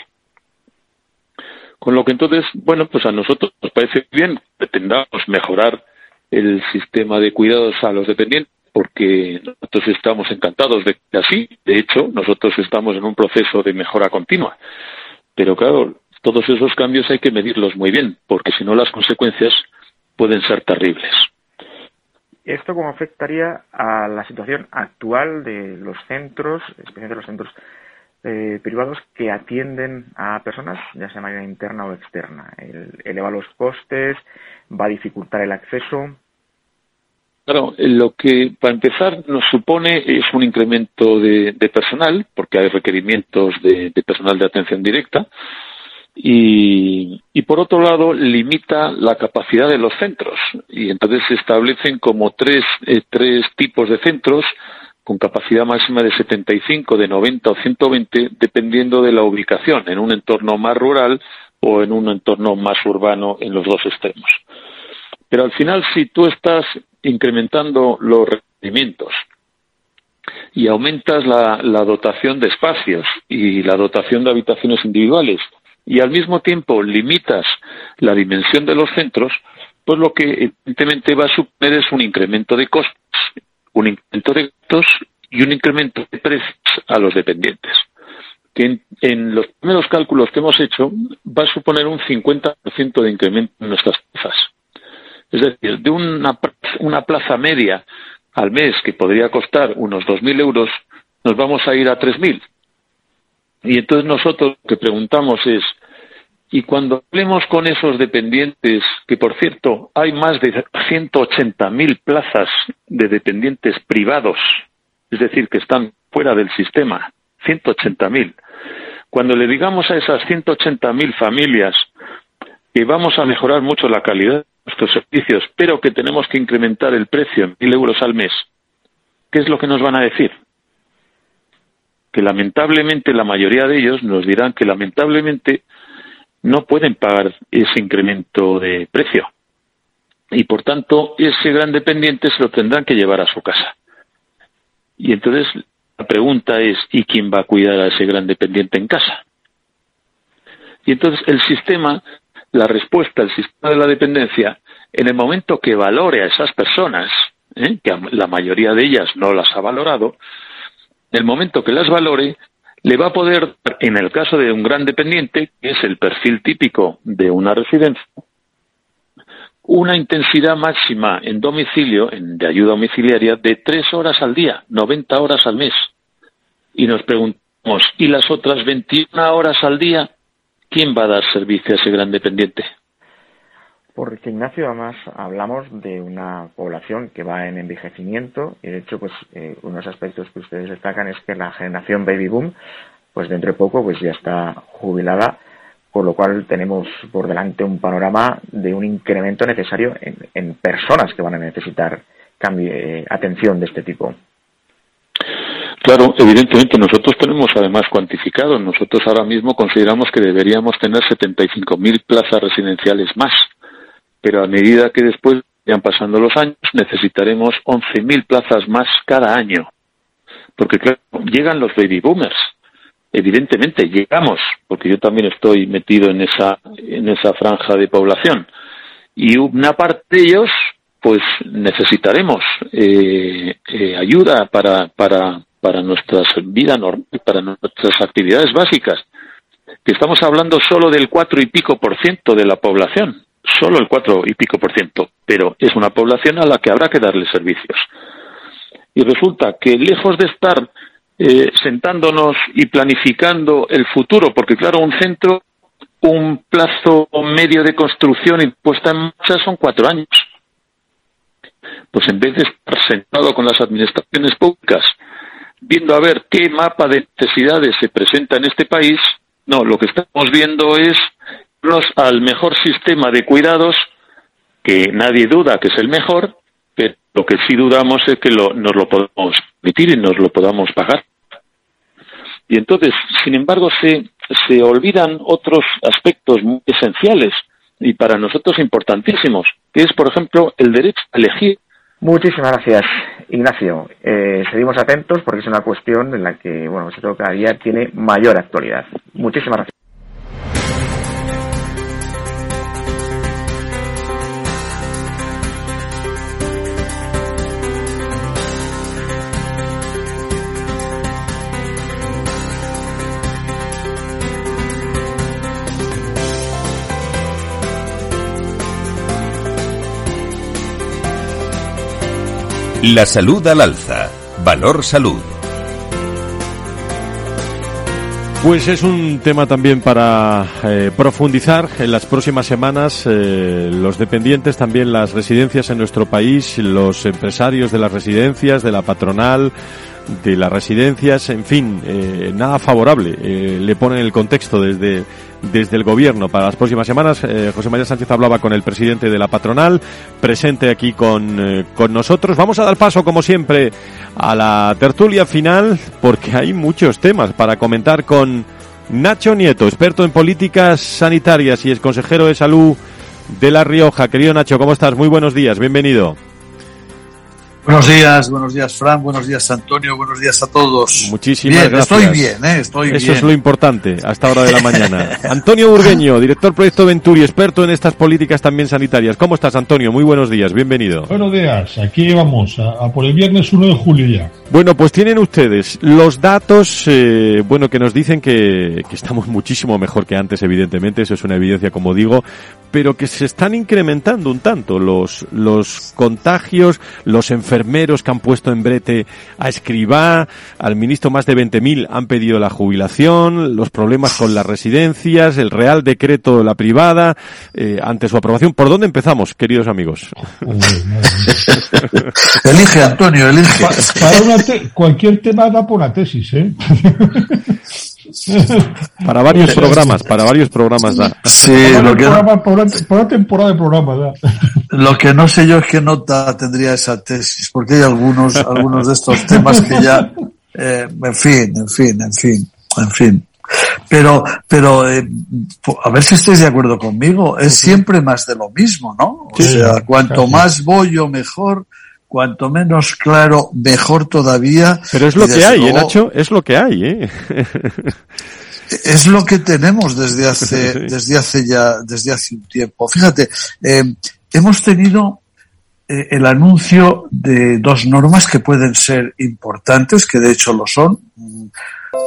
Con lo que entonces, bueno, pues a nosotros nos parece bien, pretendamos mejorar el sistema de cuidados a los dependientes, porque nosotros estamos encantados de que así, de hecho, nosotros estamos en un proceso de mejora continua. Pero claro, todos esos cambios hay que medirlos muy bien, porque si no las consecuencias pueden ser terribles. ¿Esto cómo afectaría a la situación actual de los centros, especialmente los centros eh, privados que atienden a personas, ya sea de manera interna o externa? El, eleva los costes, va a dificultar el acceso. Claro, lo que para empezar nos supone es un incremento de, de personal, porque hay requerimientos de, de, personal de atención directa, y, y, por otro lado limita la capacidad de los centros, y entonces se establecen como tres, eh, tres tipos de centros con capacidad máxima de 75, de 90 o 120, dependiendo de la ubicación, en un entorno más rural o en un entorno más urbano en los dos extremos. Pero al final, si tú estás incrementando los requerimientos y aumentas la, la, dotación de espacios y la dotación de habitaciones individuales y al mismo tiempo limitas la dimensión de los centros, pues lo que evidentemente va a suponer es un incremento de costes, un incremento de gastos y un incremento de precios a los dependientes que en, los primeros cálculos que hemos hecho va a suponer un 50% de incremento en nuestras tarifas. Es decir, de una, una plaza media al mes que podría costar unos 2.000 euros, nos vamos a ir a 3.000. Y entonces nosotros lo que preguntamos es, y cuando hablemos con esos dependientes, que por cierto hay más de 180.000 plazas de dependientes privados, es decir, que están fuera del sistema, 180.000. Cuando le digamos a esas 180.000 familias que vamos a mejorar mucho la calidad nuestros servicios, pero que tenemos que incrementar el precio en mil euros al mes, ¿qué es lo que nos van a decir? que lamentablemente la mayoría de ellos nos dirán que lamentablemente no pueden pagar ese incremento de precio y por tanto ese gran dependiente se lo tendrán que llevar a su casa. Y entonces la pregunta es, ¿y quién va a cuidar a ese gran dependiente en casa? Y entonces el sistema, la respuesta al sistema de la dependencia, en el momento que valore a esas personas, ¿eh? que la mayoría de ellas no las ha valorado, en el momento que las valore, le va a poder, en el caso de un gran dependiente, que es el perfil típico de una residencia, una intensidad máxima en domicilio, en, de ayuda domiciliaria, de tres horas al día, 90 horas al mes. Y nos preguntamos, ¿y las otras 21 horas al día? ¿Quién va a dar servicio a ese gran dependiente? Porque Ignacio, además hablamos de una población que va en envejecimiento y de hecho, pues eh, unos aspectos que ustedes destacan es que la generación baby boom, pues dentro de poco, pues ya está jubilada por lo cual tenemos por delante un panorama de un incremento necesario en, personas que van a necesitar eh, atención de este tipo. Claro, evidentemente nosotros tenemos además cuantificado, nosotros ahora mismo consideramos que deberíamos tener 75.000 plazas residenciales más, pero a medida que después vayan pasando los años necesitaremos 11.000 plazas más cada año, porque claro, llegan los baby boomers, evidentemente llegamos, porque yo también estoy metido en esa, en esa franja de población, y una parte de ellos, pues necesitaremos eh, eh, ayuda para, para, para nuestra vida normal, para nuestras actividades básicas, que estamos hablando solo del cuatro y pico por ciento de la población, solo el cuatro y pico por ciento, pero es una población a la que habrá que darle servicios. Y resulta que lejos de estar eh, sentándonos y planificando el futuro, porque claro, un centro, un plazo medio de construcción y puesta en marcha son cuatro años. Pues en vez de estar sentado con las administraciones públicas, viendo a ver qué mapa de necesidades se presenta en este país, no, lo que estamos viendo es al mejor sistema de cuidados, que nadie duda que es el mejor, pero lo que sí dudamos es que lo, nos lo podamos permitir y nos lo podamos pagar. Y entonces, sin embargo, se, se olvidan otros aspectos muy esenciales y para nosotros importantísimos, que es, por ejemplo, el derecho a elegir. Muchísimas gracias, Ignacio. Eh, seguimos atentos porque es una cuestión en la que, bueno, cada día tiene mayor actualidad. Muchísimas gracias. La salud al alza. Valor salud. Pues es un tema también para eh, profundizar en las próximas semanas. Eh, los dependientes, también las residencias en nuestro país, los empresarios de las residencias, de la patronal, de las residencias, en fin, eh, nada favorable. le ponen el contexto desde desde el gobierno para las próximas semanas. Eh, José María Sánchez hablaba con el presidente de la patronal, presente aquí con, eh, con nosotros. Vamos a dar paso, como siempre, a la tertulia final, porque hay muchos temas para comentar con Nacho Nieto, experto en políticas sanitarias y es consejero de salud de La Rioja. Querido Nacho, ¿cómo estás? Muy buenos días, bienvenido. Buenos días, buenos días, Fran, buenos días, Antonio, buenos días a todos. Muchísimas gracias. Estoy bien, ¿eh? estoy Eso es lo importante a esta hora de la mañana. Antonio Burgueño, director Proyecto Venturi, experto en estas políticas también sanitarias. ¿Cómo estás, Antonio? Muy buenos días, bienvenido. Buenos días, aquí vamos, a, por el viernes 1 de julio ya. Bueno, pues tienen ustedes los datos, eh, bueno, que nos dicen que, que estamos muchísimo mejor que antes, evidentemente, eso es una evidencia, como digo, pero que se están incrementando un tanto los, los contagios, los enfermeros que han puesto en brete a Escribá, al ministro más de 20.000 han pedido la jubilación, los problemas con las residencias, el Real Decreto de la privada, eh, ante su aprobación. ¿Por dónde empezamos, queridos amigos? elige, Antonio, elige. para cualquier tema da por una tesis, ¿eh? para varios programas, para varios programas da. Sí, lo que por, temporada de programa Lo que no sé yo es qué nota tendría esa tesis, porque hay algunos, algunos de estos temas que ya eh, en fin, en fin, en fin, en fin. Pero, pero eh, a ver si estáis de acuerdo conmigo, es siempre más de lo mismo, ¿no? O sea, cuanto más bollo, mejor, cuanto menos claro, mejor todavía. Pero es lo que hay, ¿eh, Nacho? Es lo que hay, ¿eh? es lo que tenemos desde hace, desde hace ya, desde hace un tiempo. Fíjate, eh, hemos tenido eh, el anuncio de dos normas que pueden ser importantes, que de hecho lo son.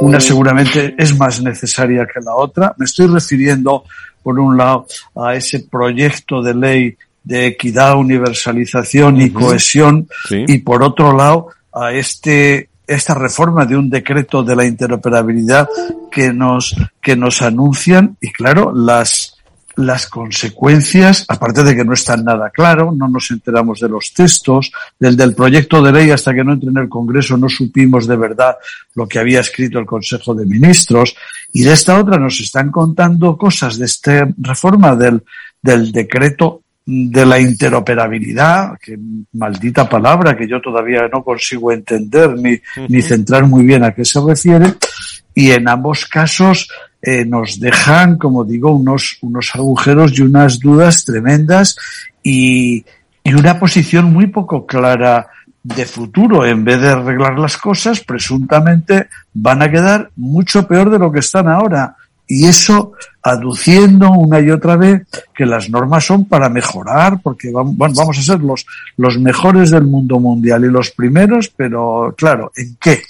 Una seguramente es más necesaria que la otra. Me estoy refiriendo, por un lado, a ese proyecto de ley de equidad, universalización y cohesión, y por otro lado, a este esta reforma de un decreto de la interoperabilidad que nos que nos anuncian y claro las las consecuencias, aparte de que no están nada claro, no nos enteramos de los textos, del, del proyecto de ley hasta que no entró en el Congreso no supimos de verdad lo que había escrito el Consejo de Ministros, y de esta otra nos están contando cosas de esta reforma del, del decreto de la interoperabilidad, que maldita palabra que yo todavía no consigo entender ni, ni centrar muy bien a qué se refiere, y en ambos casos eh, nos dejan, como digo, unos, unos agujeros y unas dudas tremendas y, y una posición muy poco clara de futuro. En vez de arreglar las cosas, presuntamente van a quedar mucho peor de lo que están ahora. Y eso aduciendo una y otra vez que las normas son para mejorar, porque vamos, vamos a ser los, los mejores del mundo mundial y los primeros, pero claro, ¿en qué?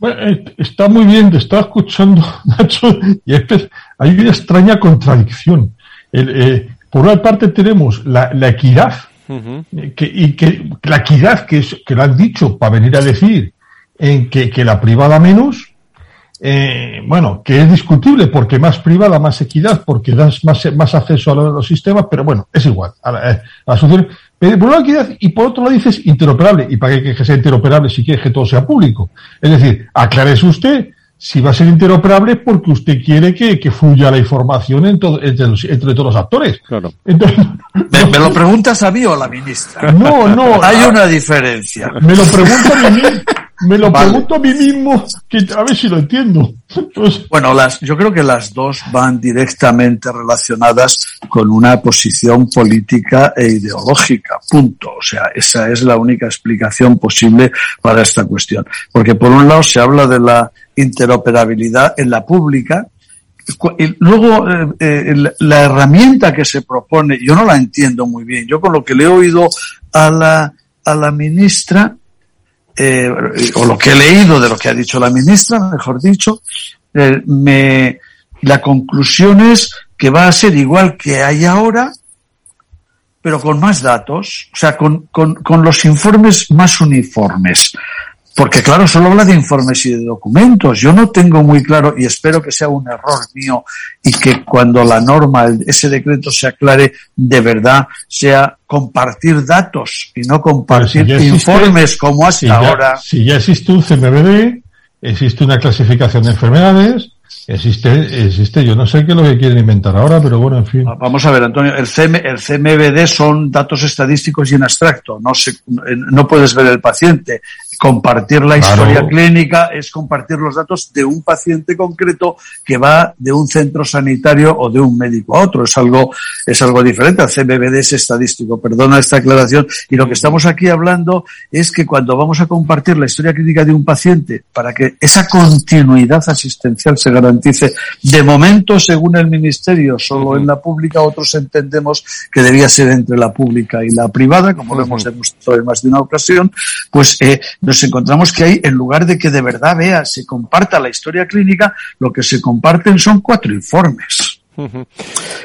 Bueno, eh, está muy bien, te estaba escuchando, Nacho, y hay una extraña contradicción. Eh, por una parte tenemos la, equidad, eh, que, y que la equidad que, es, que lo han dicho para venir a decir en que, que la privada menos, eh, bueno, que es discutible porque más privada, más equidad, porque das más, más acceso a los, sistemas, pero bueno, es igual. A la, a la pero por una equidad y por otro lado dices interoperable. ¿Y para qué que sea interoperable si quiere que todo sea público? Es decir, aclárese usted si va a ser interoperable porque usted quiere que, que fluya la información entre, entre, todos los actores. Claro. ¿Me, lo preguntas a mí o a la ministra? No, no. Hay una diferencia. Me lo pregunto a mí me lo pregunto a mí mismo, que a ver si lo entiendo. Bueno, las, yo creo que las dos van directamente relacionadas con una posición política e ideológica. Punto. O sea, esa es la única explicación posible para esta cuestión. Porque por un lado se habla de la interoperabilidad en la pública, y luego, eh, eh, la herramienta que se propone, yo no la entiendo muy bien. Yo con lo que le he oído a la, a la ministra, eh, o lo que he leído de lo que ha dicho la ministra, mejor dicho, eh, me, la conclusión es que va a ser igual que hay ahora, pero con más datos, o sea, con, con, con los informes más uniformes. Porque claro, solo habla de informes y de documentos. Yo no tengo muy claro, y espero que sea un error mío, y que cuando la norma, ese decreto se aclare, de verdad sea compartir datos y no compartir informes como hasta ahora. Si ya existe un CMBD, existe una clasificación de enfermedades, Existe, existe, yo no sé qué es lo que quieren inventar ahora, pero bueno, en fin. Vamos a ver, Antonio, el, CM, el CMBD son datos estadísticos y en abstracto, no, se, no puedes ver el paciente. Compartir la historia clínica es compartir los datos de un paciente concreto que va de un centro sanitario o de un médico a otro. Es algo, es algo diferente. El CMBD es estadístico. Perdona esta aclaración. Y lo que estamos aquí hablando es que cuando vamos a compartir la historia clínica de un paciente para que esa continuidad asistencial se garantice, de momento, según el ministerio, solo en la pública, otros entendemos que debía ser entre la pública y la privada, como lo hemos demostrado en más de una ocasión, pues eh, nos encontramos que hay, en lugar de que de verdad vea, se comparta la historia clínica, lo que se comparten son cuatro informes.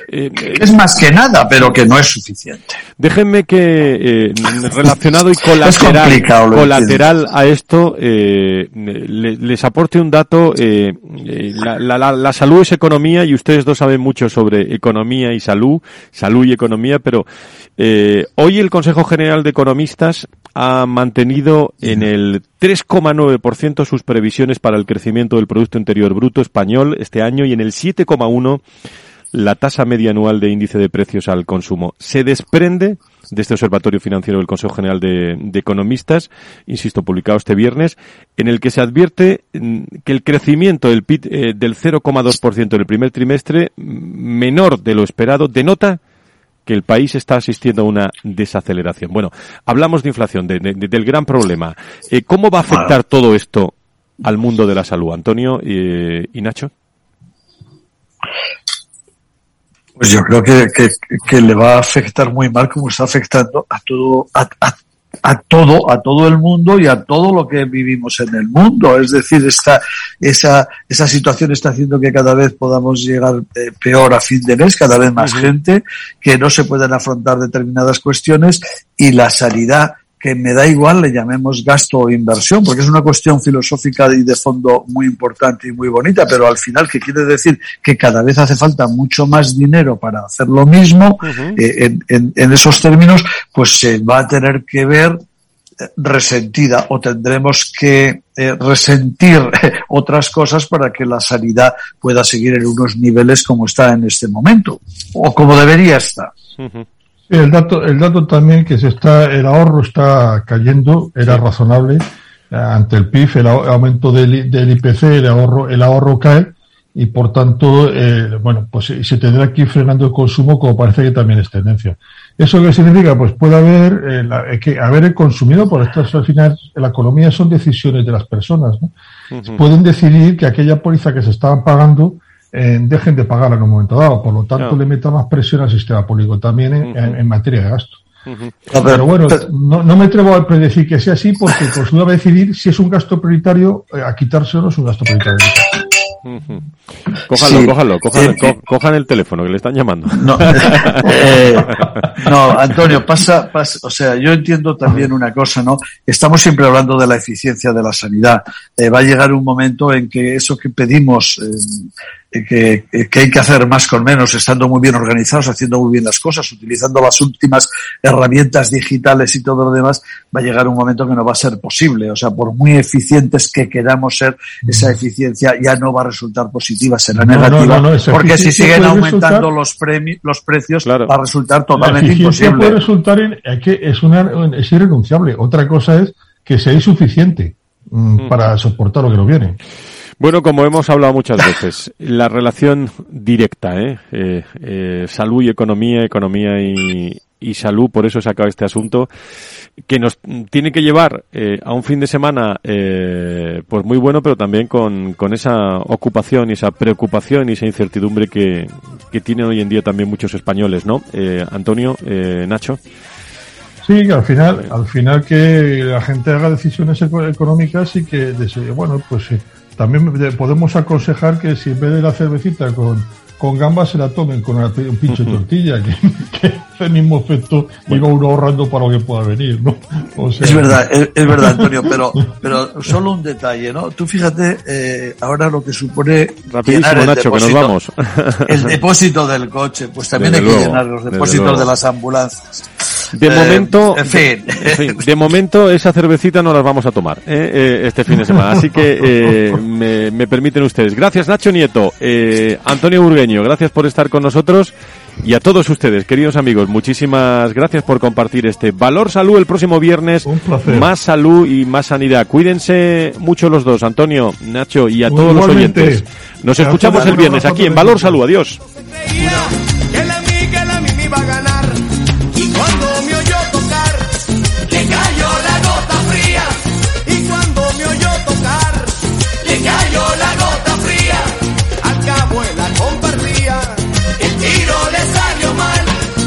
Eh, es más que nada, pero que no es suficiente. Déjenme que, eh, relacionado y colateral, colateral a esto, eh, les aporte un dato. Eh, eh, la, la, la, salud es economía y ustedes dos saben mucho sobre economía y salud, salud y economía, pero eh, hoy el Consejo General de Economistas ha mantenido en el 3,9% sus previsiones para el crecimiento del Producto Interior Bruto español este año y en el 7,1% la tasa media anual de índice de precios al consumo. Se desprende de este Observatorio Financiero del Consejo General de, Economistas, insisto, publicado este viernes, en el que se advierte mm, que el crecimiento del PIB eh, del 0,2% en el primer trimestre, mm, menor de lo esperado, denota que el país está asistiendo a una desaceleración. Bueno, hablamos de inflación, del gran problema. Eh, ¿Cómo va a afectar todo esto al mundo de la salud, Antonio y Nacho? Pues yo creo que, que, le va a afectar muy mal como está afectando a todo, a, a, todo, a todo el mundo y a todo lo que vivimos en el mundo. Es decir, esta, esa, esa situación está haciendo que cada vez podamos llegar eh, peor a fin de mes, cada vez más gente, que no se pueden afrontar determinadas cuestiones y la sanidad que me da igual le llamemos gasto o inversión, porque es una cuestión filosófica y de fondo muy importante y muy bonita, pero al final que quiere decir que cada vez hace falta mucho más dinero para hacer lo mismo, eh, en, en, esos términos, pues se va a tener que ver eh, resentida o tendremos que eh, resentir otras cosas para que la sanidad pueda seguir en unos niveles como está en este momento o como debería estar. El dato, el dato también que se está, el ahorro está cayendo, era razonable ante el PIB, el aumento del, del, IPC, el ahorro, el ahorro cae y por tanto, eh, bueno, pues se tendrá que ir frenando el consumo como parece que también es tendencia. ¿Eso qué significa? Pues puede haber, eh, que haber consumido, por esto al final, la economía son decisiones de las personas, ¿no? Pueden decidir que aquella póliza que se estaban pagando, dejen de pagar en un momento dado. Por lo tanto, le meta más presión al sistema público también en, materia de gasto. pero bueno, no, no, me atrevo a predecir que sea así porque pues uno va a decidir si es un gasto prioritario eh, a quitarse o no es un gasto prioritario. Cójalo, cójalo, cojan el teléfono que le están llamando. No, eh, no, Antonio, pasa, pasa, o sea, yo entiendo también una cosa, ¿no? Estamos siempre hablando de la eficiencia de la sanidad. Eh, va a llegar un momento en que eso que pedimos, que, que, hay que hacer más con menos, estando muy bien organizados, haciendo muy bien las cosas, utilizando las últimas herramientas digitales y todo lo demás, va a llegar un momento que no va a ser posible. O sea, por muy eficientes que queramos ser, esa eficiencia ya no va a resultar positiva, será negativa. porque si siguen aumentando los, los precios, va a resultar totalmente imposible. puede resultar en, que es, una, es irrenunciable. Otra cosa es que sea insuficiente mm, para soportar lo que nos viene. Bueno, como hemos hablado muchas veces, la relación directa, ¿eh? Eh, eh, salud y economía, economía y, y, salud, por eso se acaba este asunto, que nos tiene que llevar eh, a un fin de semana eh, pues muy bueno, pero también con, con esa ocupación y esa preocupación y esa incertidumbre que, que tienen hoy en día también muchos españoles, ¿no? Antonio, Nacho. Sí, al final, al final que la gente haga decisiones económicas y que, bueno, pues también podemos aconsejar que si en vez de la cervecita con, con gambas se la tomen con un pinche tortilla, que, hace el mismo efecto y va uno ahorrando para lo que pueda venir, ¿no? es verdad, es, verdad, Antonio, pero, pero solo un detalle, ¿no? Tú fíjate eh, ahora lo que supone llenar el Nacho, depósito, que nos vamos. el depósito del coche, pues también hay que llenar los depósitos de las ambulancias. De eh, momento, de momento esa cervecita no las vamos a tomar eh, eh, este fin de semana. Así que me, me, permiten ustedes. Gracias Nacho Nieto, Antonio Burgueño, gracias por estar con nosotros. Y a todos ustedes, queridos amigos, muchísimas gracias por compartir este Valor Salud el próximo viernes. Más salud y más sanidad. Cuídense mucho los dos, Antonio, Nacho y a todos los oyentes. Nos escuchamos el viernes aquí en Valor Salud. Adiós.